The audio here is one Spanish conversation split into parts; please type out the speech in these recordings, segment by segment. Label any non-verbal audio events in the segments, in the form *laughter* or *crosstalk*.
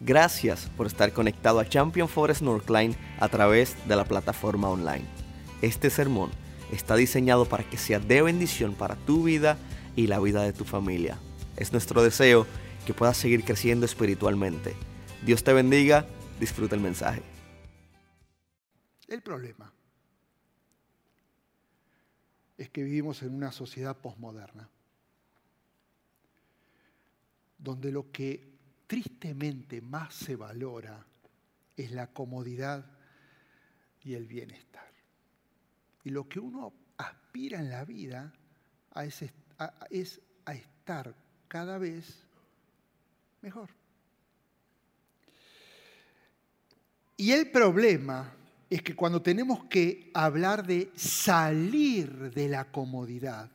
Gracias por estar conectado a Champion Forest Northline a través de la plataforma online. Este sermón está diseñado para que sea de bendición para tu vida y la vida de tu familia. Es nuestro deseo que puedas seguir creciendo espiritualmente. Dios te bendiga, disfruta el mensaje. El problema es que vivimos en una sociedad posmoderna, donde lo que tristemente más se valora es la comodidad y el bienestar. Y lo que uno aspira en la vida es, a estar cada vez mejor. Y el problema es que cuando tenemos que hablar de salir de la comodidad,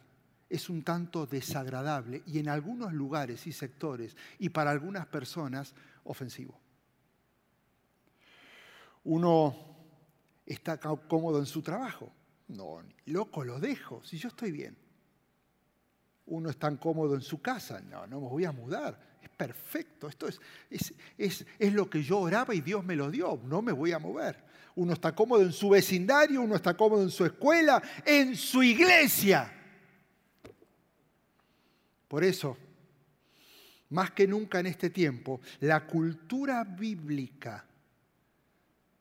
es un tanto desagradable y en algunos lugares y sectores y para algunas personas ofensivo. Uno está cómodo en su trabajo. No, loco, lo dejo, si yo estoy bien. Uno está cómodo en su casa. No, no me voy a mudar. Es perfecto. Esto es, es, es, es lo que yo oraba y Dios me lo dio. No me voy a mover. Uno está cómodo en su vecindario, uno está cómodo en su escuela, en su iglesia. Por eso, más que nunca en este tiempo, la cultura bíblica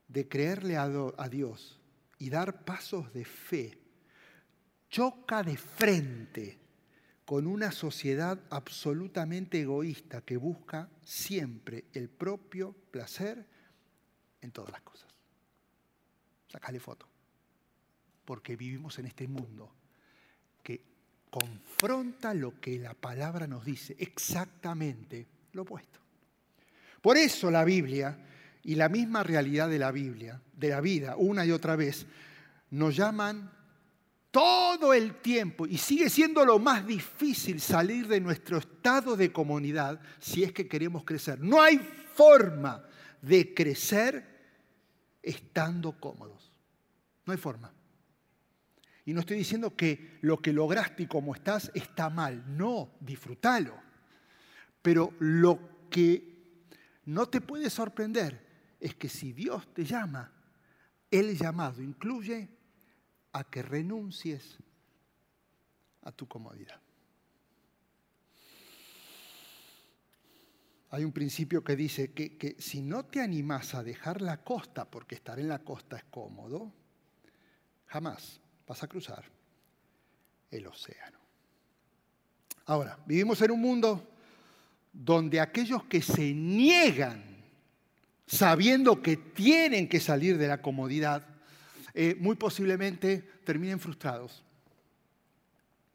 de creerle a, Dios y dar pasos de fe choca de frente con una sociedad absolutamente egoísta que busca siempre el propio placer en todas las cosas. Sácale foto. Porque vivimos en este mundo que confronta lo que la palabra nos dice, exactamente lo opuesto. Por eso la Biblia y la misma realidad de la Biblia, de la vida, una y otra vez, nos llaman todo el tiempo y sigue siendo lo más difícil salir de nuestro estado de comunidad si es que queremos crecer. No hay forma de crecer estando cómodos. No hay forma. Y no estoy diciendo que lo que lograste y como estás está mal. No, disfrútalo. Pero lo que no te puede sorprender es que si Dios te llama, el llamado incluye a que renuncies a tu comodidad. Hay un principio que dice que, que, si no te animas a dejar la costa, porque estar en la costa es cómodo, jamás vas a cruzar el océano. Ahora, vivimos en un mundo donde aquellos que se niegan sabiendo que tienen que salir de la comodidad, eh, muy posiblemente terminen frustrados.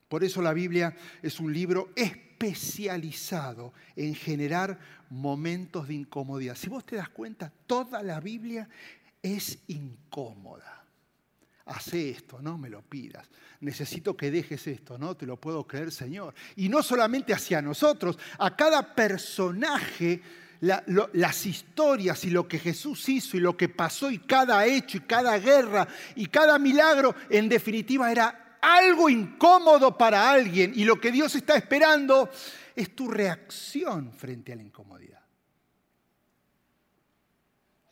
Por eso la Biblia es un libro especializado en generar momentos de incomodidad. Si vos te das cuenta, toda la Biblia es incómoda hace esto, no me lo pidas. Necesito que dejes esto, no te lo puedo creer, Señor. Y no solamente hacia nosotros, a cada personaje, las historias y lo que Jesús hizo y lo que pasó y cada hecho y cada guerra y cada milagro, en definitiva era algo incómodo para alguien. Y lo que Dios está esperando es tu reacción frente a la incomodidad.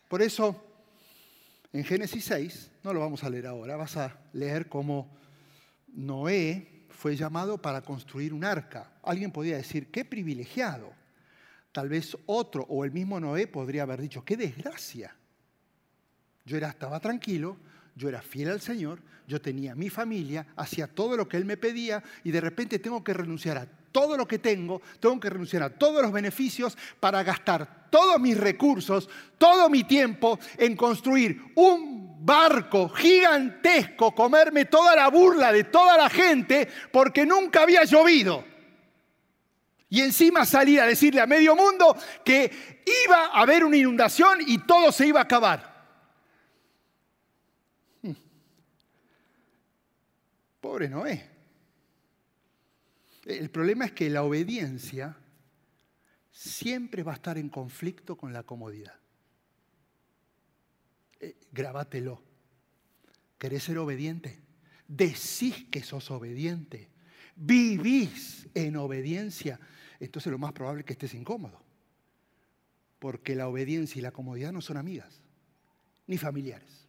Por eso en Génesis 6, no lo vamos a leer ahora, vas a leer cómo Noé fue llamado para construir un arca. Alguien podría decir, qué privilegiado. Tal vez otro o el mismo Noé podría haber dicho, qué desgracia. Yo era, estaba tranquilo, yo era fiel al Señor, yo tenía mi familia, hacía todo lo que Él me pedía y de repente tengo que renunciar a todo lo que tengo, tengo que renunciar a todos los beneficios para gastar todos mis recursos, todo mi tiempo en construir un barco gigantesco, comerme toda la burla de toda la gente porque nunca había llovido. Y encima salir a decirle a medio mundo que iba a haber una inundación y todo se iba a acabar. Hmm. Pobre Noé. El problema es que la obediencia siempre va a estar en conflicto con la comodidad. Eh, grabátelo. ¿Querés ser obediente? Decís que sos obediente. Vivís en obediencia. Entonces lo más probable es que estés incómodo. porque la obediencia y la comodidad no son amigas, ni familiares.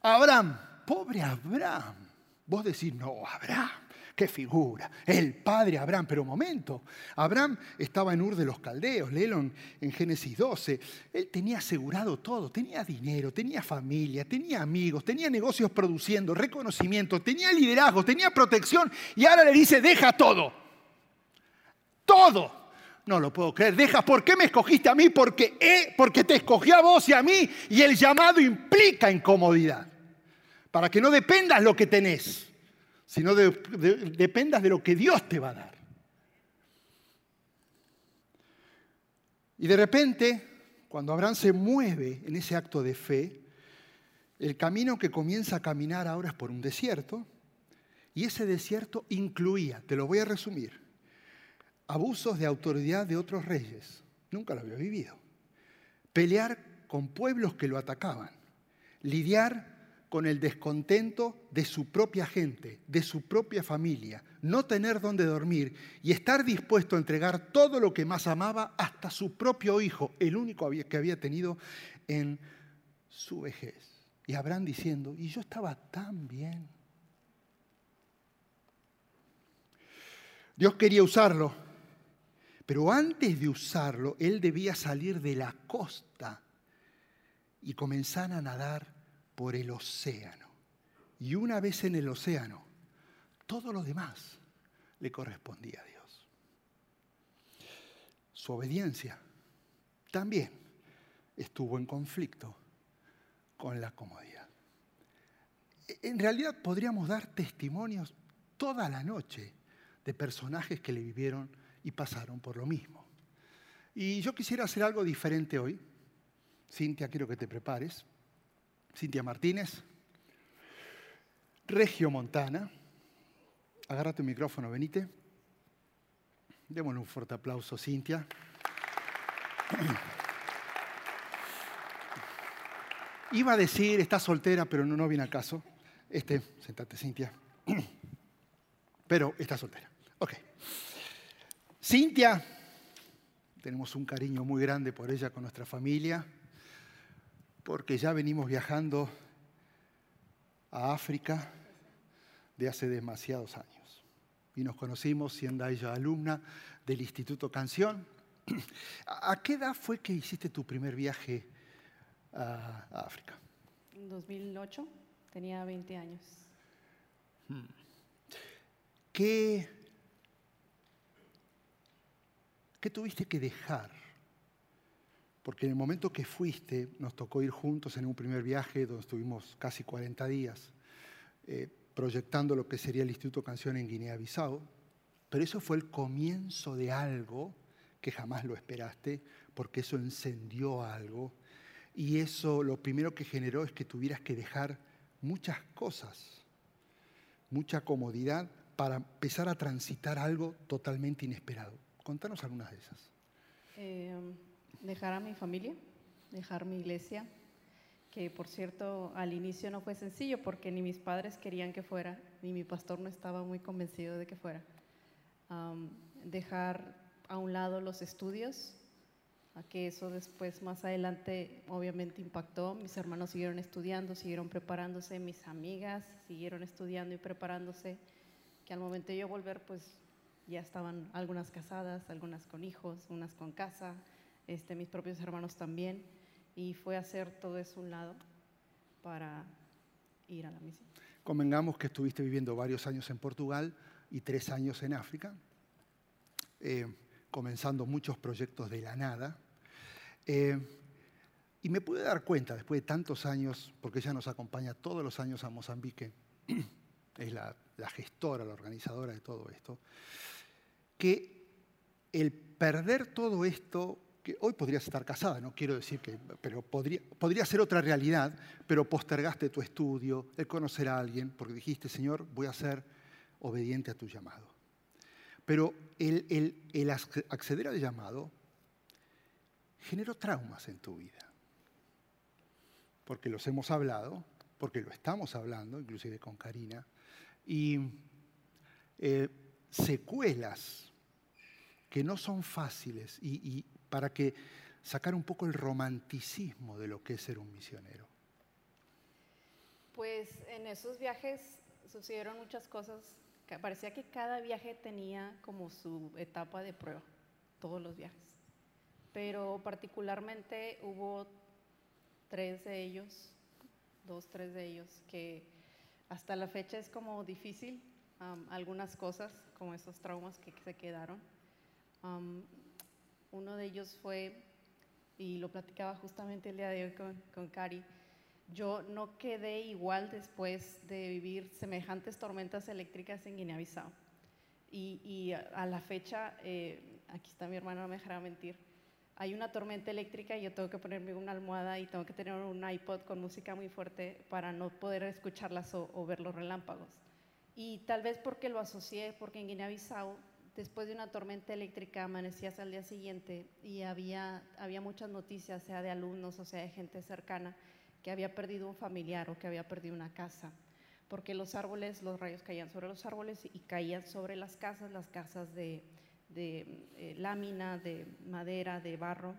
Abraham, pobre Abraham. Vos decís, no, Abraham, qué figura, el padre Abraham. Pero momento, Abraham estaba en Ur de los Caldeos, léelo en Génesis 12. Él tenía asegurado todo, tenía dinero, tenía familia, tenía amigos, tenía negocios produciendo, reconocimiento, tenía liderazgo, tenía protección y ahora le dice, deja todo. Todo. No lo puedo creer. Deja, ¿por qué me escogiste a mí? Porque, porque te escogí a vos y a mí y el llamado implica incomodidad para que no dependas lo que tenés, sino dependas de lo que Dios te va a dar. Y de repente, cuando Abraham se mueve en ese acto de fe, el camino que comienza a caminar ahora es por un desierto, y ese desierto incluía, te lo voy a resumir, abusos de autoridad de otros reyes, nunca lo había vivido, pelear con pueblos que lo atacaban, lidiar con el descontento de su propia gente, de su propia familia, no tener dónde dormir y estar dispuesto a entregar todo lo que más amaba hasta su propio hijo, el único que había tenido en su vejez. Y Abraham diciendo, y yo estaba tan bien. Dios quería usarlo, pero antes de usarlo, él debía salir de la costa y comenzar a nadar por el océano. Y una vez en el océano, todo lo demás le correspondía a Dios. Su obediencia también estuvo en conflicto con la comodidad. En realidad podríamos dar testimonios toda la noche de personajes que le vivieron y pasaron por lo mismo. Y yo quisiera hacer algo diferente hoy. Cintia, quiero que te prepares. Cintia Martínez, Regio Montana. Agarra tu micrófono, venite. Démosle un fuerte aplauso, Cintia. *clears throat* Iba a decir, está soltera, pero no, no viene al caso. Este, sentate, Cintia. *clears throat* Pero está soltera. Ok. Cintia, tenemos un cariño muy grande por ella con nuestra familia porque ya venimos viajando a África de hace demasiados años. Y nos conocimos siendo ella alumna del Instituto Canción. *clears throat* ¿A qué edad fue que hiciste tu primer viaje a, África? En 2008, tenía 20 años. Hmm. ¿Qué, ¿Qué tuviste que dejar porque en el momento que fuiste nos tocó ir juntos en un primer viaje donde estuvimos casi 40 días eh, proyectando lo que sería el Instituto Canción en Guinea-Bissau, pero eso fue el comienzo de algo que jamás lo esperaste, porque eso encendió algo y eso lo primero que generó es que tuvieras que dejar muchas cosas, mucha comodidad para empezar a transitar algo totalmente inesperado. Contanos algunas de esas. Eh, dejar a mi familia, dejar mi iglesia, que por cierto al inicio no fue sencillo porque ni mis padres querían que fuera, ni mi pastor no estaba muy convencido de que fuera. dejar a un lado los estudios, a que eso después más adelante obviamente impactó. Mis hermanos siguieron estudiando, siguieron preparándose, mis amigas siguieron estudiando y preparándose, que al momento de yo volver pues ya estaban algunas casadas, algunas con hijos, unas con casa, este, mis propios hermanos también, y fue hacer todo eso un lado para ir a la misión. Convengamos que estuviste viviendo varios años en Portugal y tres años en África, eh, comenzando muchos proyectos de la nada. Eh, y me pude dar cuenta, después de tantos años, porque ella nos acompaña todos los años a Mozambique, *clears throat* es la, la gestora, la organizadora de todo esto, que el perder todo esto que hoy podrías estar casada, no quiero decir que, pero podría, podría ser otra realidad, pero postergaste tu estudio, el conocer a alguien, porque dijiste, Señor, voy a ser obediente a tu llamado. Pero el, el, el acceder al llamado generó traumas en tu vida, porque los hemos hablado, porque lo estamos hablando, inclusive con Karina, y eh, secuelas que no son fáciles y, y para que sacar un poco el romanticismo de lo que es ser un misionero. Pues en esos viajes sucedieron muchas cosas. Parecía que cada viaje tenía como su etapa de prueba, todos los viajes. Pero particularmente hubo tres de ellos, dos, tres de ellos, que hasta la fecha es como difícil algunas cosas, como esos traumas que se quedaron. Uno de ellos fue, y lo platicaba justamente el día de hoy con, con Cari, yo no quedé igual después de vivir semejantes tormentas eléctricas en Guinea-Bissau. Y, a la fecha, eh, aquí está mi hermano, no me dejará mentir, hay una tormenta eléctrica y yo tengo que ponerme una almohada y tengo que tener un iPod con música muy fuerte para no poder escucharlas o, o ver los relámpagos. Y tal vez porque lo asocié, porque en Guinea-Bissau, después de una tormenta eléctrica, amanecías al día siguiente y había, había muchas noticias, sea de alumnos o sea de gente cercana, que había perdido un familiar o que había perdido una casa. Porque los árboles, los rayos caían sobre los árboles y caían sobre las casas, las casas de, eh, lámina, de madera, de barro.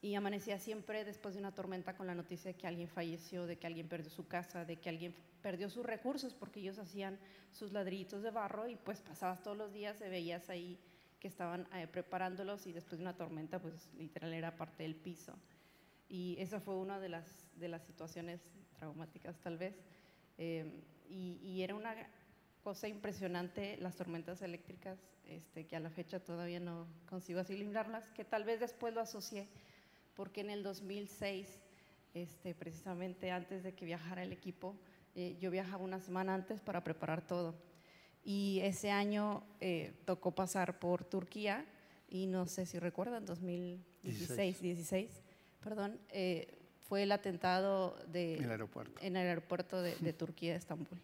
Y amanecía siempre después de una tormenta con la noticia de que alguien falleció, de que alguien perdió su casa, de que alguien perdió sus recursos porque ellos hacían sus ladrillitos de barro y pues pasabas todos los días, se veías ahí que estaban eh, preparándolos y después de una tormenta pues literal era parte del piso. Y esa fue una de las, de las situaciones traumáticas tal vez. Eh, y, y era una cosa impresionante las tormentas eléctricas, este, que a la fecha todavía no consigo asimilarlas, que tal vez después lo asocié, porque en el 2006, este, precisamente antes de que viajara el equipo, eh, yo viajaba una semana antes para preparar todo. Y ese año eh, tocó pasar por Turquía, y no sé si recuerdan, 2016, 16, perdón, eh, fue el atentado de, En el aeropuerto. en el aeropuerto de, de Turquía, de Estambul.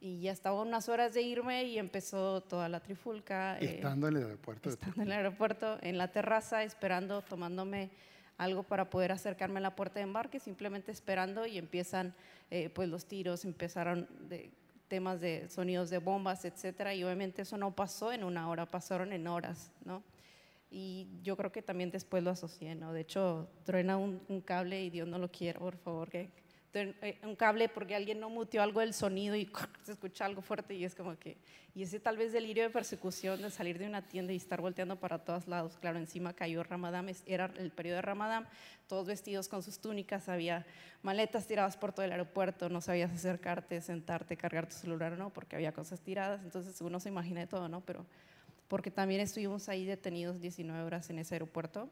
Y ya estaba unas horas de irme y empezó toda la trifulca. eh, Estando en el aeropuerto. estando en el aeropuerto, en la terraza, esperando, tomándome algo para poder acercarme a la puerta de embarque, simplemente esperando y empiezan eh, pues los tiros, empezaron de, temas de sonidos de bombas, etcétera, y obviamente eso no pasó en una hora, pasaron en horas, ¿no? Y yo creo que también después lo asocié, ¿no? De hecho, truena un, un cable y Dios no lo quiera, por favor, que un cable porque alguien no muteó algo del sonido y *laughs* se escucha algo fuerte y es como que, y ese tal vez delirio de persecución de salir de una tienda y estar volteando para todos lados, claro, encima cayó Ramadán, era el periodo de Ramadán, todos vestidos con sus túnicas, había maletas tiradas por todo el aeropuerto, no sabías acercarte, sentarte, cargar tu celular, ¿no? Porque había cosas tiradas, entonces uno se imagina de todo, ¿no? Pero porque también estuvimos ahí detenidos 19 horas en ese aeropuerto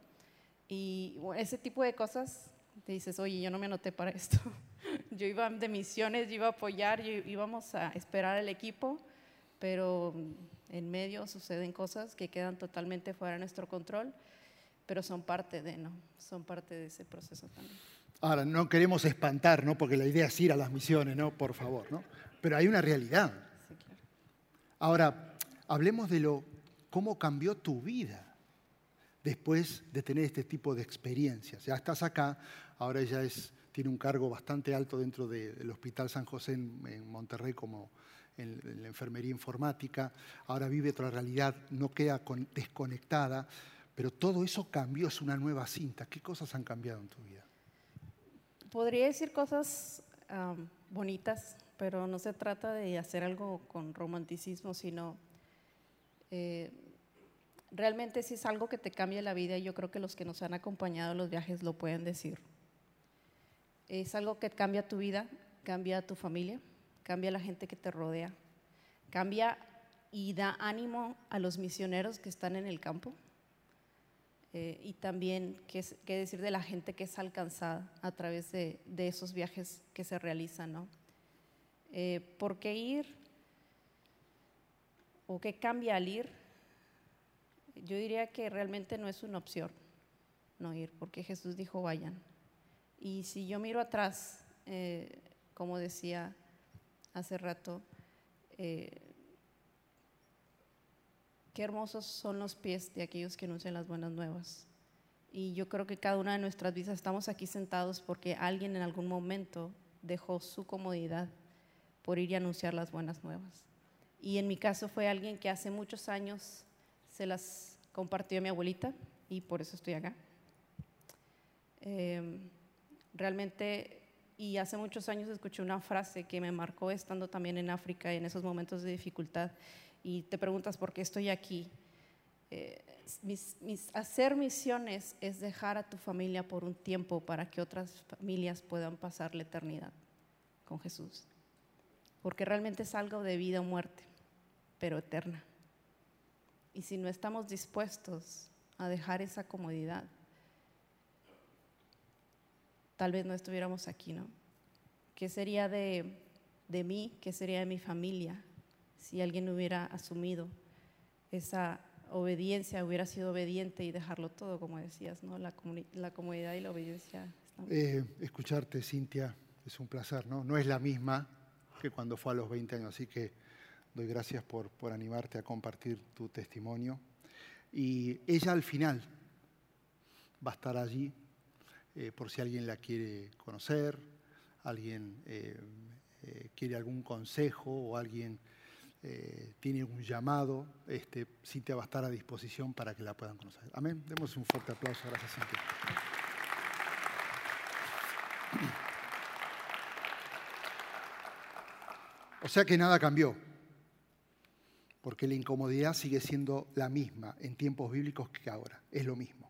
y bueno, ese tipo de cosas te dices, oye, yo no me anoté para esto. *laughs* yo iba de misiones, yo iba a apoyar, yo íbamos a esperar al equipo, pero en medio suceden cosas que quedan totalmente fuera de nuestro control, pero son parte de, ¿no? Son parte de ese proceso también. Ahora, no queremos espantar, ¿no? Porque la idea es ir a las misiones, ¿no? Por favor, ¿no? Pero hay una realidad. Sí, claro. Ahora, hablemos de lo cómo cambió tu vida después de tener este tipo de experiencias. Ya estás acá, ahora ella tiene un cargo bastante alto dentro de- del Hospital San José en, Monterrey como en, la enfermería informática, ahora vive otra realidad, no queda con- desconectada, pero todo eso cambió, es una nueva cinta. ¿Qué cosas han cambiado en tu vida? Podría decir cosas bonitas, pero no se trata de hacer algo con romanticismo, sino eh, realmente si es algo que te cambia la vida, y yo creo que los que nos han acompañado en los viajes lo pueden decir. Es algo que cambia tu vida, cambia tu familia, cambia la gente que te rodea, cambia y da ánimo a los misioneros que están en el campo. Eh, y también qué, decir de la gente que es alcanzada a través de, de esos viajes que se realizan, ¿no? Eh, ¿Por qué ir? ¿O qué cambia al ir? Yo diría que realmente no es una opción no ir, porque Jesús dijo vayan. Y si yo miro atrás, eh, como decía hace rato, eh, Qué hermosos son los pies de aquellos que anuncian las buenas nuevas. Y yo creo que cada una de nuestras vidas estamos aquí sentados porque alguien en algún momento dejó su comodidad por ir y anunciar las buenas nuevas. Y en mi caso fue alguien que hace muchos años se las compartió mi abuelita y por eso estoy acá. Eh, realmente, y hace muchos años escuché una frase que me marcó estando también en África en esos momentos de dificultad y te preguntas por qué estoy aquí. Eh, hacer misiones es dejar a tu familia por un tiempo para que otras familias puedan pasar la eternidad con Jesús. Porque realmente es algo de vida o muerte, pero eterna. Y si no estamos dispuestos a dejar esa comodidad, tal vez no estuviéramos aquí, ¿no? ¿Qué sería de, de mí? ¿Qué sería de mi familia si alguien hubiera asumido esa obediencia, hubiera sido obediente y dejarlo todo, como decías, ¿no? La, comodidad y la obediencia. Eh, escucharte, Cintia, es un placer, ¿no? No es la misma que cuando fue a los 20 años, así que doy gracias por, por animarte a compartir tu testimonio. Y ella al final va a estar allí eh, por si alguien la quiere conocer, alguien eh, quiere algún consejo o alguien eh, tiene un llamado, este, Cintia va a estar a disposición para que la puedan conocer. Amén. Demos un fuerte aplauso. Gracias, Cintia. O sea que nada cambió, porque la incomodidad sigue siendo la misma en tiempos bíblicos que ahora, es lo mismo.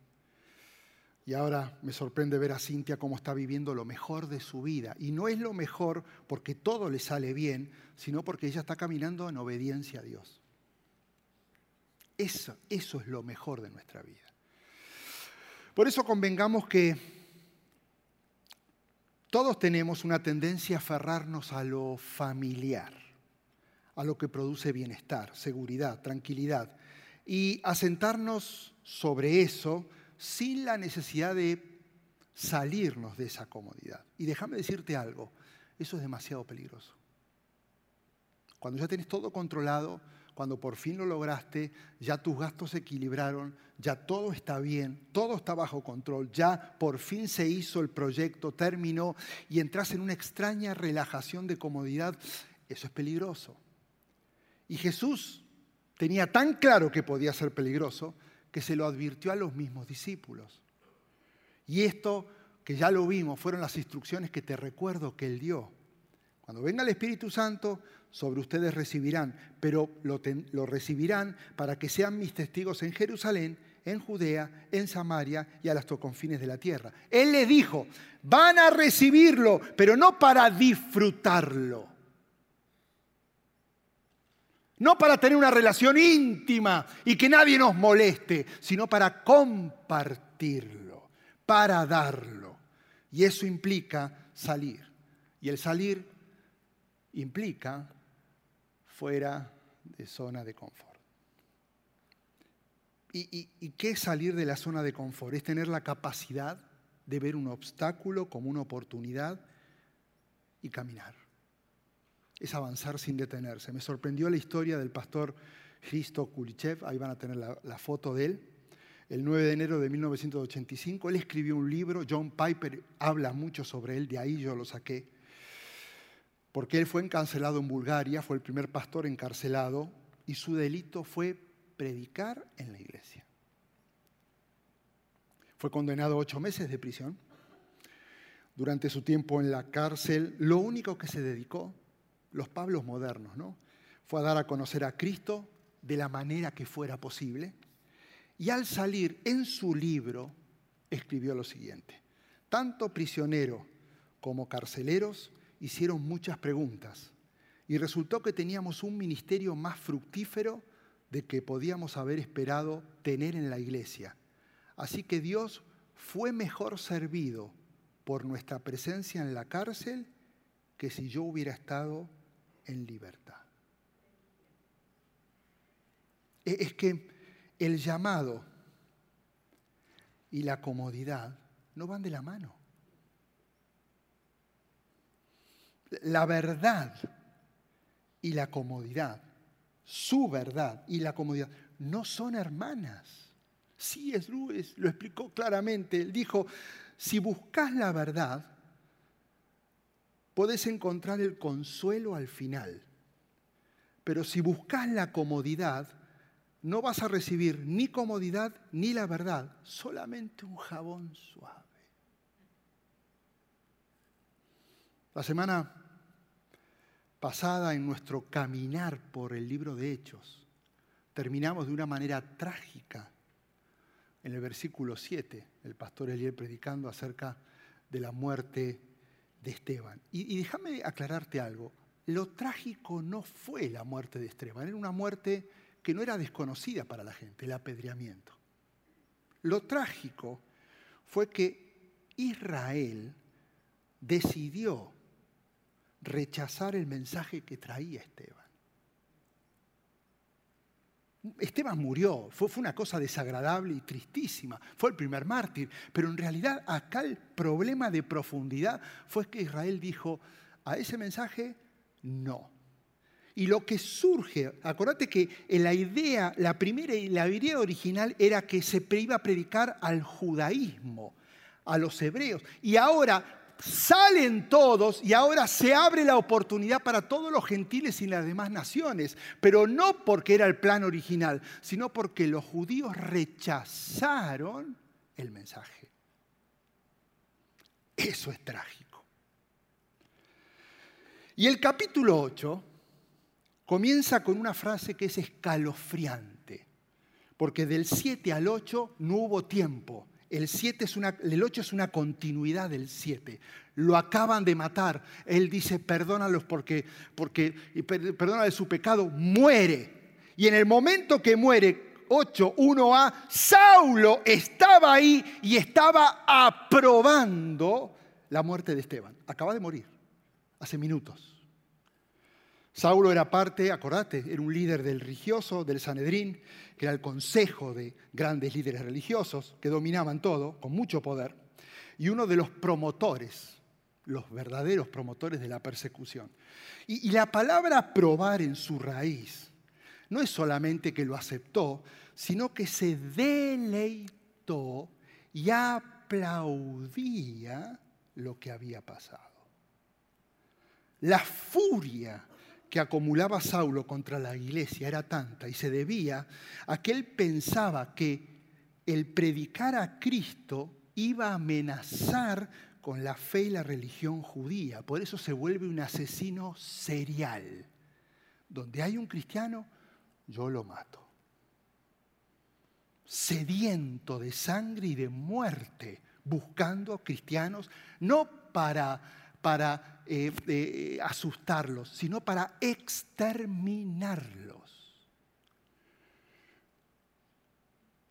Y ahora me sorprende ver a Cintia cómo está viviendo lo mejor de su vida. Y no es lo mejor porque todo le sale bien, sino porque ella está caminando en obediencia a Dios. Eso, eso es lo mejor de nuestra vida. Por eso convengamos que todos tenemos una tendencia a aferrarnos a lo familiar, a lo que produce bienestar, seguridad, tranquilidad, y asentarnos sobre eso sin la necesidad de salirnos de esa comodidad. Y déjame decirte algo, eso es demasiado peligroso. Cuando ya tienes todo controlado, cuando por fin lo lograste, ya tus gastos se equilibraron, ya todo está bien, todo está bajo control, ya por fin se hizo el proyecto, terminó y entras en una extraña relajación de comodidad, eso es peligroso. Y Jesús tenía tan claro que podía ser peligroso que se lo advirtió a los mismos discípulos. Y esto, que ya lo vimos, fueron las instrucciones que te recuerdo que Él dio. Cuando venga el Espíritu Santo, sobre ustedes recibirán, pero lo, recibirán para que sean mis testigos en Jerusalén, en Judea, en Samaria y a los confines de la tierra. Él les dijo, van a recibirlo, pero no para disfrutarlo no para tener una relación íntima y que nadie nos moleste, sino para compartirlo, para darlo. Y eso implica salir. Y el salir implica fuera de zona de confort. ¿Y, qué es salir de la zona de confort? Es tener la capacidad de ver un obstáculo como una oportunidad y caminar es avanzar sin detenerse. Me sorprendió la historia del pastor Cristo Kulichev, ahí van a tener la, foto de él. El 9 de enero de 1985, él escribió un libro, John Piper habla mucho sobre él, de ahí yo lo saqué, porque él fue encarcelado en Bulgaria, fue el primer pastor encarcelado y su delito fue predicar en la iglesia. Fue condenado a ocho meses de prisión. Durante su tiempo en la cárcel, lo único que se dedicó los Pablos modernos, ¿no? Fue a dar a conocer a Cristo de la manera que fuera posible. Y al salir en su libro escribió lo siguiente. Tanto prisionero como carceleros hicieron muchas preguntas y resultó que teníamos un ministerio más fructífero de que podíamos haber esperado tener en la iglesia. Así que Dios fue mejor servido por nuestra presencia en la cárcel que si yo hubiera estado en libertad. E-, es que el llamado y la comodidad no van de la mano. La verdad y la comodidad, su verdad y la comodidad, no son hermanas. Sí, es Luis, lo explicó claramente. Él dijo, si buscas la verdad, podés encontrar el consuelo al final. Pero si buscas la comodidad, no vas a recibir ni comodidad ni la verdad, solamente un jabón suave. La semana pasada en nuestro caminar por el libro de Hechos, terminamos de una manera trágica en el versículo 7, el pastor Eliel predicando acerca de la muerte de Esteban. Y, y déjame aclararte algo, lo trágico no fue la muerte de Esteban, era una muerte que no era desconocida para la gente, el apedreamiento. Lo trágico fue que Israel decidió rechazar el mensaje que traía Esteban. Esteban murió, fue, una cosa desagradable y tristísima, fue el primer mártir, pero en realidad acá el problema de profundidad fue que Israel dijo, a ese mensaje no. Y lo que surge, acuérdate que la idea, la primera y la idea original era que se iba a predicar al judaísmo, a los hebreos. Y ahora salen todos y ahora se abre la oportunidad para todos los gentiles y las demás naciones, pero no porque era el plan original, sino porque los judíos rechazaron el mensaje. Eso es trágico. Y el capítulo 8 comienza con una frase que es escalofriante, porque del 7 al 8 no hubo tiempo el, 7 es una, el 8 es una continuidad del 7. Lo acaban de matar. Él dice, perdónalos porque, porque perdónale su pecado, muere. Y en el momento que muere, 8, 1a, Saulo estaba ahí y estaba aprobando la muerte de Esteban. Acaba de morir, hace minutos. Saulo era parte, acordate, era un líder del religioso, del Sanedrín, que era el consejo de grandes líderes religiosos que dominaban todo, con mucho poder, y uno de los promotores, los verdaderos promotores de la persecución. Y, y la palabra probar en su raíz no es solamente que lo aceptó, sino que se deleitó y aplaudía lo que había pasado. La furia que acumulaba Saulo contra la iglesia era tanta y se debía a que él pensaba que el predicar a Cristo iba a amenazar con la fe y la religión judía. Por eso se vuelve un asesino serial. Donde hay un cristiano, yo lo mato. Sediento de sangre y de muerte, buscando cristianos, no para para eh, eh, asustarlos, sino para exterminarlos.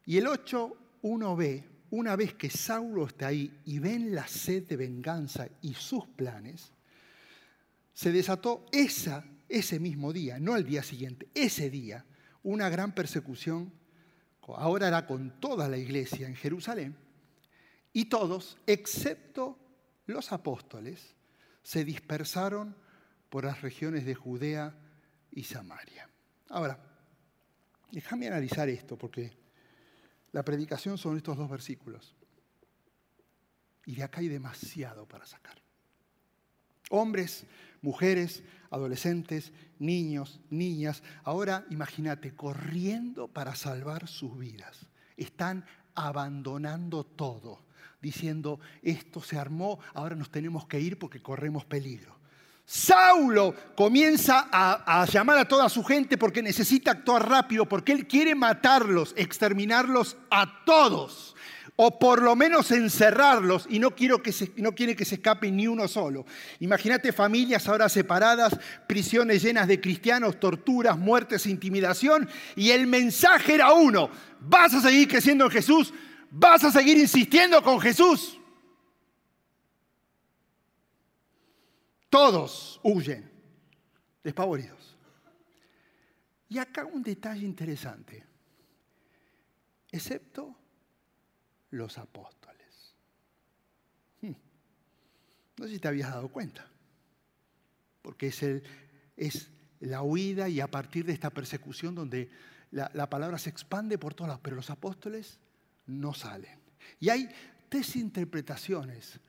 Y el 8.1b, una vez que Saulo está ahí y ven la sed de venganza y sus planes, se desató esa, ese mismo día, no el día siguiente, ese día, una gran persecución, ahora era con toda la iglesia en Jerusalén, y todos, excepto los apóstoles, se dispersaron por las regiones de Judea y Samaria. Ahora, déjame analizar esto porque la predicación son estos dos versículos. Y de acá hay demasiado para sacar. Hombres, mujeres, adolescentes, niños, niñas, ahora imagínate, corriendo para salvar sus vidas. Están abandonando todo diciendo, esto se armó, ahora nos tenemos que ir porque corremos peligro. Saulo comienza a, llamar a toda su gente porque necesita actuar rápido, porque él quiere matarlos, exterminarlos a todos, o por lo menos encerrarlos, y no, quiero que no quiere que se escape ni uno solo. Imagínate familias ahora separadas, prisiones llenas de cristianos, torturas, muertes, intimidación, y el mensaje era uno, vas a seguir creciendo en Jesús, vas a seguir insistiendo con Jesús. Todos huyen, despavoridos. Y acá un detalle interesante, excepto los apóstoles. Hmm. No sé si te habías dado cuenta, porque es, el, es la huida y a partir de esta persecución donde la, la palabra se expande por todas las, pero los apóstoles no salen. Y hay tres interpretaciones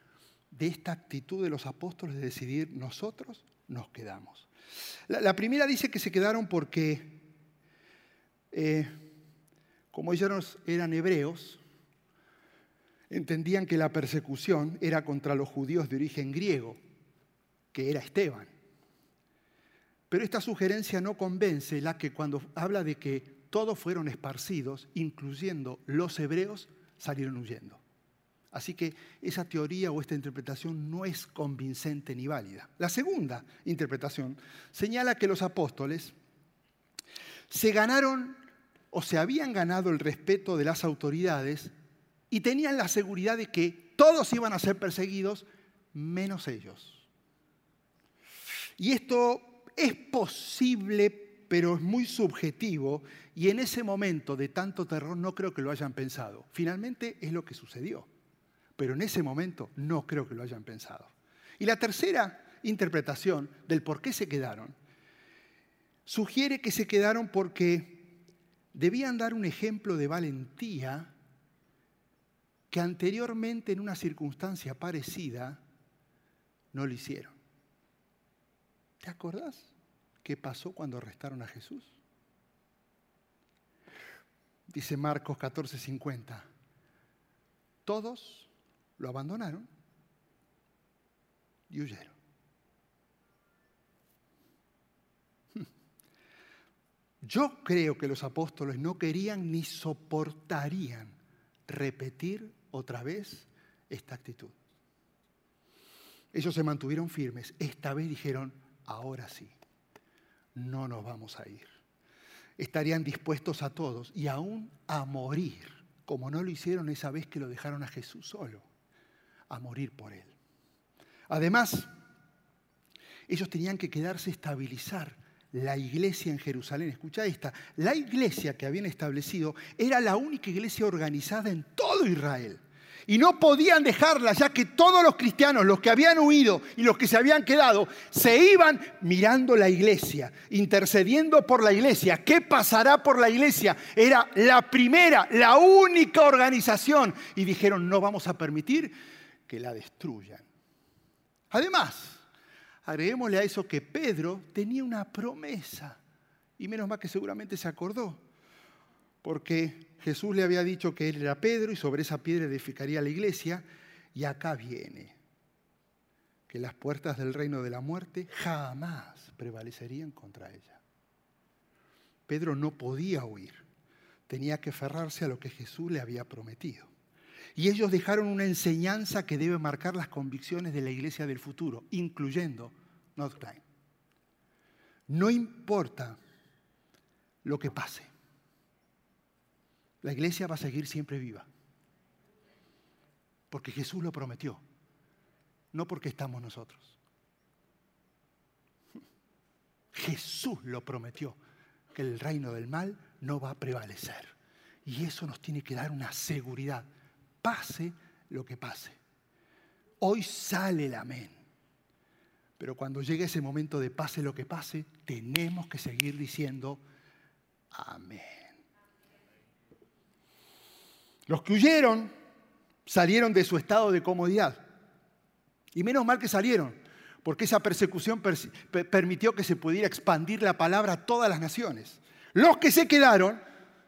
de esta actitud de los apóstoles de decidir nosotros nos quedamos. La, primera dice que se quedaron porque eh, Como ellos eran hebreos, entendían que la persecución era contra los judíos de origen griego, que era Esteban. Pero esta sugerencia no convence la que cuando habla de que todos fueron esparcidos, incluyendo los hebreos, salieron huyendo. Así que esa teoría o esta interpretación no es convincente ni válida. La segunda interpretación señala que los apóstoles se ganaron o se habían ganado el respeto de las autoridades y tenían la seguridad de que todos iban a ser perseguidos menos ellos. Y esto es posible, pero es muy subjetivo y en ese momento de tanto terror no creo que lo hayan pensado. Finalmente es lo que sucedió, pero en ese momento no creo que lo hayan pensado. Y la tercera interpretación del por qué se quedaron sugiere que se quedaron porque debían dar un ejemplo de valentía que anteriormente en una circunstancia parecida no lo hicieron. ¿Te acordás qué pasó cuando arrestaron a Jesús? Dice Marcos 14:50. Todos lo abandonaron y huyeron. Yo creo que los apóstoles no querían ni soportarían repetir otra vez esta actitud. Ellos se mantuvieron firmes. Esta vez dijeron, ahora sí, no nos vamos a ir. Estarían dispuestos a todos y aún a morir, como no lo hicieron esa vez que lo dejaron a Jesús solo, a morir por él. Además, ellos tenían que quedarse estabilizar la iglesia en Jerusalén. Escucha esta, la iglesia que habían establecido era la única iglesia organizada en todo Israel. Y no podían dejarla, ya que todos los cristianos, los que habían huido y los que se habían quedado, se iban mirando la iglesia, intercediendo por la iglesia. ¿Qué pasará por la iglesia? Era la primera, la única organización. Y dijeron, no vamos a permitir que la destruyan. Además, agreguémosle a eso que Pedro tenía una promesa. Y menos mal que seguramente se acordó. Porque Jesús le había dicho que él era Pedro y sobre esa piedra edificaría la iglesia. Y acá viene que las puertas del reino de la muerte jamás prevalecerían contra ella. Pedro no podía huir, tenía que aferrarse a lo que Jesús le había prometido. Y ellos dejaron una enseñanza que debe marcar las convicciones de la iglesia del futuro, incluyendo Northline. No importa lo que pase, la iglesia va a seguir siempre viva. Porque Jesús lo prometió, no porque estamos nosotros. Jesús lo prometió, que el reino del mal no va a prevalecer. Y eso nos tiene que dar una seguridad pase lo que pase. Hoy sale el amén. Pero cuando llegue ese momento de pase lo que pase, tenemos que seguir diciendo amén. Los que huyeron salieron de su estado de comodidad. Y menos mal que salieron, porque esa persecución permitió que se pudiera expandir la palabra a todas las naciones. Los que se quedaron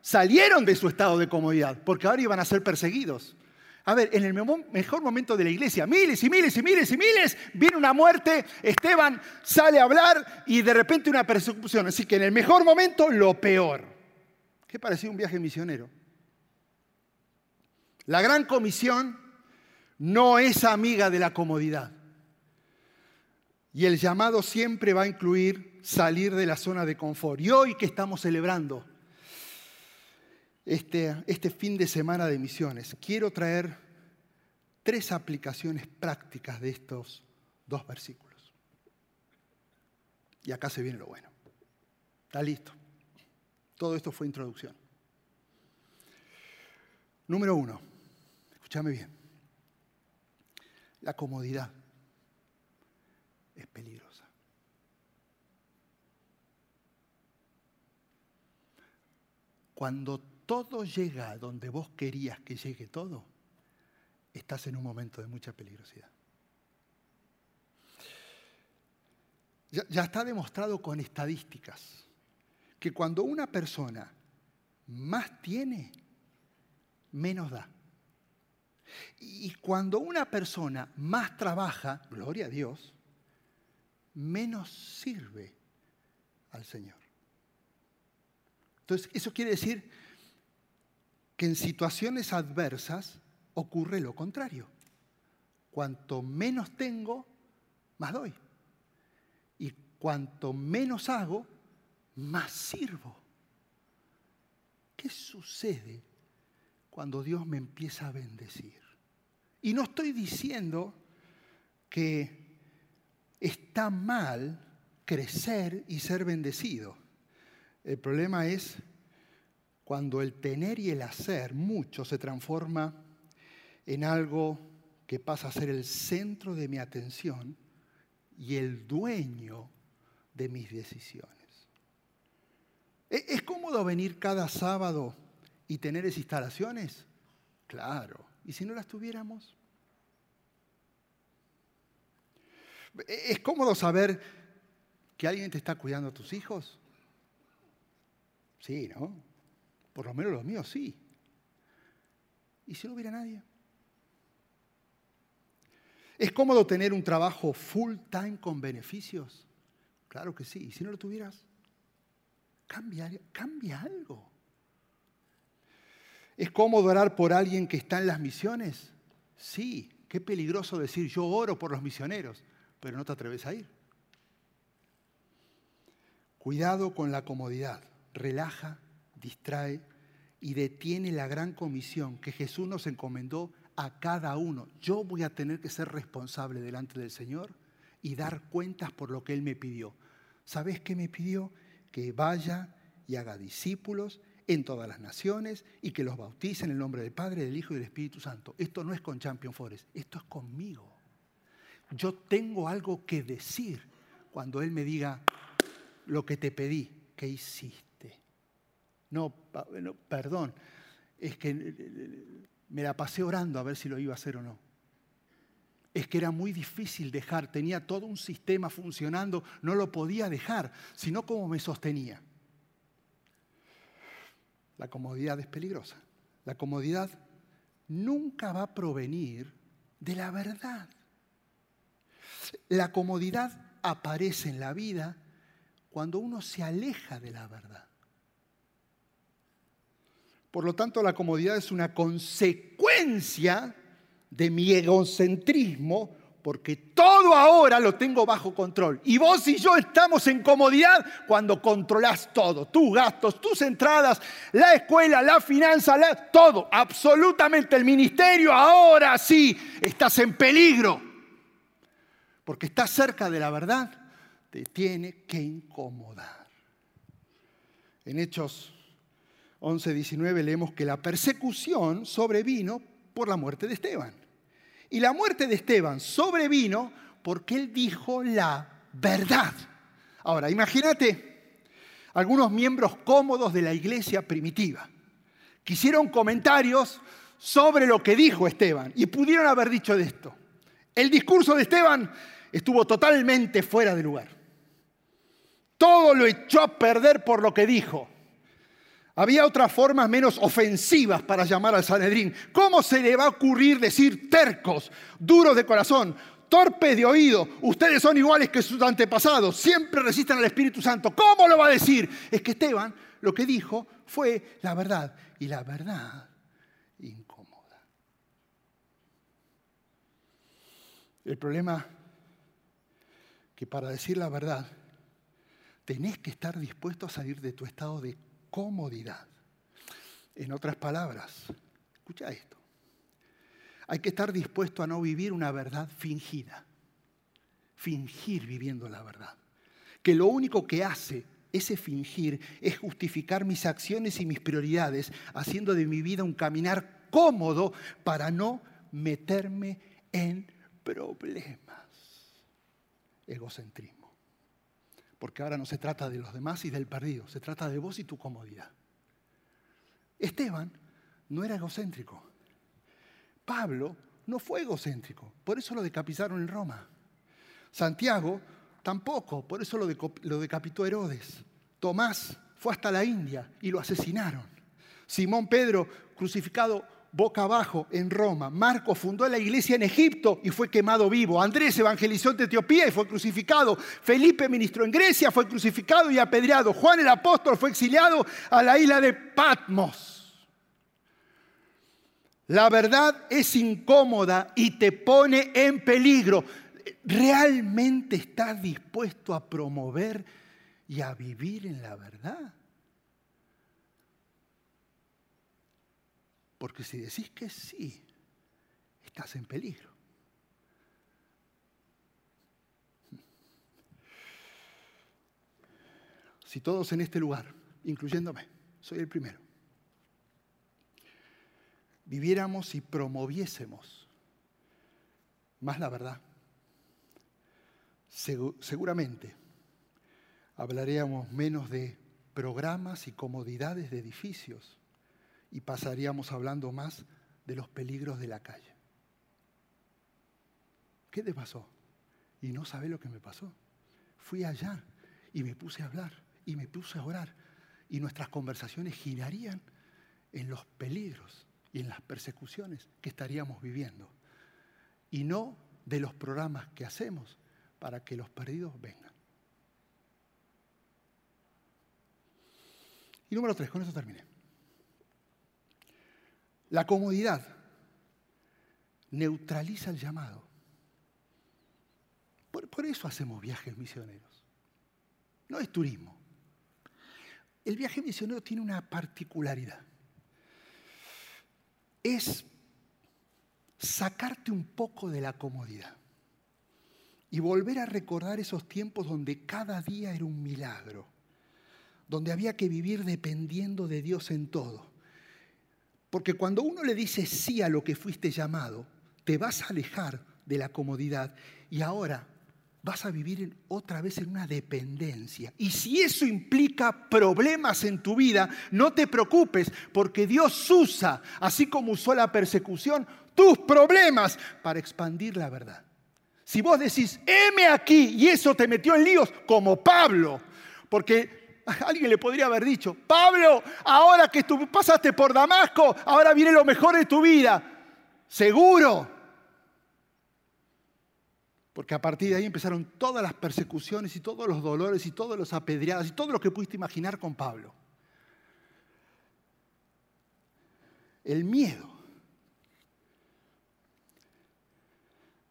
salieron de su estado de comodidad, porque ahora iban a ser perseguidos. A ver, en el mejor momento de la iglesia, miles y miles y miles y miles, viene una muerte, Esteban sale a hablar y de repente una persecución. Así que en el mejor momento, lo peor. ¿Qué parecía un viaje misionero? La gran comisión no es amiga de la comodidad. Y el llamado siempre va a incluir salir de la zona de confort. Y hoy que estamos celebrando este, este fin de semana de misiones, quiero traer tres aplicaciones prácticas de estos dos versículos. Y acá se viene lo bueno. Está listo. Todo esto fue introducción. Número uno, escúchame bien. La comodidad es peligrosa. Cuando todo llega a donde vos querías que llegue todo, estás en un momento de mucha peligrosidad. Ya, está demostrado con estadísticas que cuando una persona más tiene, menos da. Y cuando una persona más trabaja, gloria a Dios, menos sirve al Señor. Entonces, eso quiere decir que en situaciones adversas ocurre lo contrario. Cuanto menos tengo, más doy. Y cuanto menos hago, más sirvo. ¿Qué sucede cuando Dios me empieza a bendecir? Y no estoy diciendo que está mal crecer y ser bendecido. El problema es cuando el tener y el hacer mucho se transforma en algo que pasa a ser el centro de mi atención y el dueño de mis decisiones. ¿E-, ¿Es cómodo venir cada sábado y tener esas instalaciones? Claro. ¿Y si no las tuviéramos? ¿E-, ¿Es cómodo saber que alguien te está cuidando a tus hijos? Sí, ¿no? Por lo menos los míos sí. ¿Y si no hubiera nadie? ¿Es cómodo tener un trabajo full time con beneficios? Claro que sí. ¿Y si no lo tuvieras? Cambia, cambia algo. ¿Es cómodo orar por alguien que está en las misiones? Sí. Qué peligroso decir yo oro por los misioneros, pero no te atreves a ir. Cuidado con la comodidad. Relaja, distrae y detiene la gran comisión que Jesús nos encomendó a cada uno. Yo voy a tener que ser responsable delante del Señor y dar cuentas por lo que Él me pidió. ¿Sabes qué me pidió? Que vaya y haga discípulos en todas las naciones y que los bautice en el nombre del Padre, del Hijo y del Espíritu Santo. Esto no es con Champion Forest, esto es conmigo. Yo tengo algo que decir cuando Él me diga lo que te pedí, ¿qué hiciste? No, no perdón, es que me la pasé orando a ver si lo iba a hacer o no. Es que era muy difícil dejar, tenía todo un sistema funcionando, no lo podía dejar, sino como me sostenía. La comodidad es peligrosa. La comodidad nunca va a provenir de la verdad. La comodidad aparece en la vida cuando uno se aleja de la verdad. Por lo tanto, la comodidad es una consecuencia de mi egocentrismo, porque todo ahora lo tengo bajo control. Y vos y yo estamos en comodidad cuando controlás todo, tus gastos, tus entradas, la escuela, la finanza, todo, absolutamente el ministerio, ahora sí, estás en peligro, porque estás cerca de la verdad, te tiene que incomodar. En Hechos 11.19 leemos que la persecución sobrevino por la muerte de Esteban. Y la muerte de Esteban sobrevino porque él dijo la verdad. Ahora, imagínate algunos miembros cómodos de la iglesia primitiva que hicieron comentarios sobre lo que dijo Esteban y pudieron haber dicho de esto. El discurso de Esteban estuvo totalmente fuera de lugar. Todo lo echó a perder por lo que dijo. Había otras formas menos ofensivas para llamar al Sanedrín. ¿Cómo se le va a ocurrir decir tercos, duros de corazón, torpes de oído? Ustedes son iguales que sus antepasados, siempre resisten al Espíritu Santo. ¿Cómo lo va a decir? Es que Esteban lo que dijo fue la verdad. Y la verdad incómoda. El problema que para decir la verdad tenés que estar dispuesto a salir de tu estado de comodidad. En otras palabras, escucha esto, hay que estar dispuesto a no vivir una verdad fingida, fingir viviendo la verdad, que lo único que hace ese fingir es justificar mis acciones y mis prioridades, haciendo de mi vida un caminar cómodo para no meterme en problemas. Egocentrismo. Porque ahora no se trata de los demás y del perdido, se trata de vos y tu comodidad. Esteban no era egocéntrico. Pablo no fue egocéntrico, por eso lo decapitaron en Roma. Santiago tampoco, por eso lo, decapitó Herodes. Tomás fue hasta la India y lo asesinaron. Simón Pedro crucificado boca abajo en Roma. Marco fundó la iglesia en Egipto y fue quemado vivo. Andrés evangelizó en Etiopía y fue crucificado. Felipe ministró en Grecia, fue crucificado y apedreado. Juan el apóstol fue exiliado a la isla de Patmos. La verdad es incómoda y te pone en peligro. ¿Realmente estás dispuesto a promover y a vivir en la verdad? Porque si decís que sí, estás en peligro. Si todos en este lugar, incluyéndome, soy el primero, viviéramos y promoviésemos más la verdad, seguramente hablaríamos menos de programas y comodidades de edificios y pasaríamos hablando más de los peligros de la calle. ¿Qué te pasó? Y no sabe lo que me pasó. Fui allá y me puse a hablar y me puse a orar y nuestras conversaciones girarían en los peligros y en las persecuciones que estaríamos viviendo y no de los programas que hacemos para que los perdidos vengan. Y número tres, con eso terminé. La comodidad neutraliza el llamado. Por, eso hacemos viajes misioneros. No es turismo. El viaje misionero tiene una particularidad. Es sacarte un poco de la comodidad y volver a recordar esos tiempos donde cada día era un milagro, donde había que vivir dependiendo de Dios en todo porque cuando uno le dice sí a lo que fuiste llamado, te vas a alejar de la comodidad y ahora vas a vivir otra vez en una dependencia. Y si eso implica problemas en tu vida, no te preocupes, porque Dios usa, así como usó la persecución, tus problemas para expandir la verdad. Si vos decís, heme aquí, y eso te metió en líos, como Pablo, porque *laughs* Alguien le podría haber dicho, Pablo, ahora que tú pasaste por Damasco, ahora viene lo mejor de tu vida. Seguro. Porque a partir de ahí empezaron todas las persecuciones y todos los dolores y todos los apedreados y todo lo que pudiste imaginar con Pablo. El miedo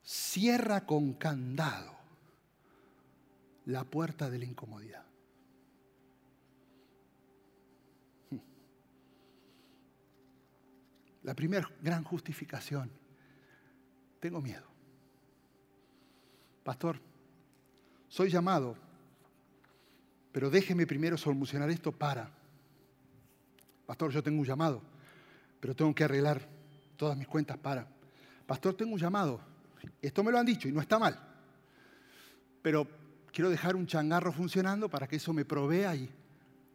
cierra con candado la puerta de la incomodidad. La primera gran justificación, tengo miedo. Pastor, soy llamado, pero déjeme primero solucionar esto para. Pastor, yo tengo un llamado, pero tengo que arreglar todas mis cuentas para. Pastor, tengo un llamado. Esto me lo han dicho y no está mal. Pero quiero dejar un changarro funcionando para que eso me provea y...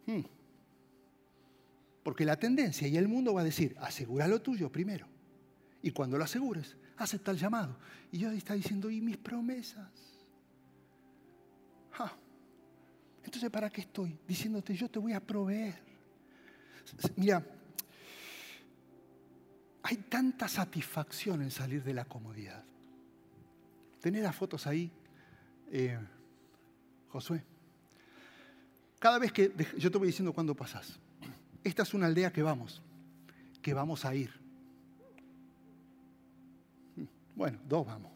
Hmm, porque la tendencia y el mundo va a decir, asegura lo tuyo primero. Y cuando lo asegures, acepta el llamado. Y Dios está diciendo, ¿y mis promesas? Entonces, ¿para qué estoy? Diciéndote, yo te voy a proveer. Mira, hay tanta satisfacción en salir de la comodidad. Tener las fotos ahí, eh, Josué. Cada vez que yo te voy diciendo cuándo pasas esta es una aldea que vamos, que vamos a ir. Bueno, dos vamos.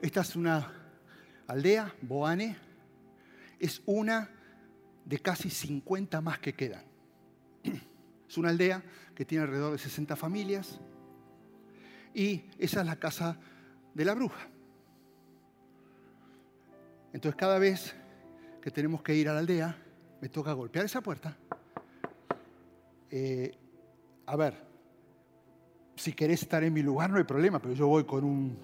Esta es una aldea, Boane, es una de casi 50 más que quedan. Es una aldea que tiene alrededor de 60 familias y esa es la casa de la bruja. Entonces cada vez que tenemos que ir a la aldea, me toca golpear esa puerta. Eh, a ver, si querés estar en mi lugar no hay problema, pero yo voy con un...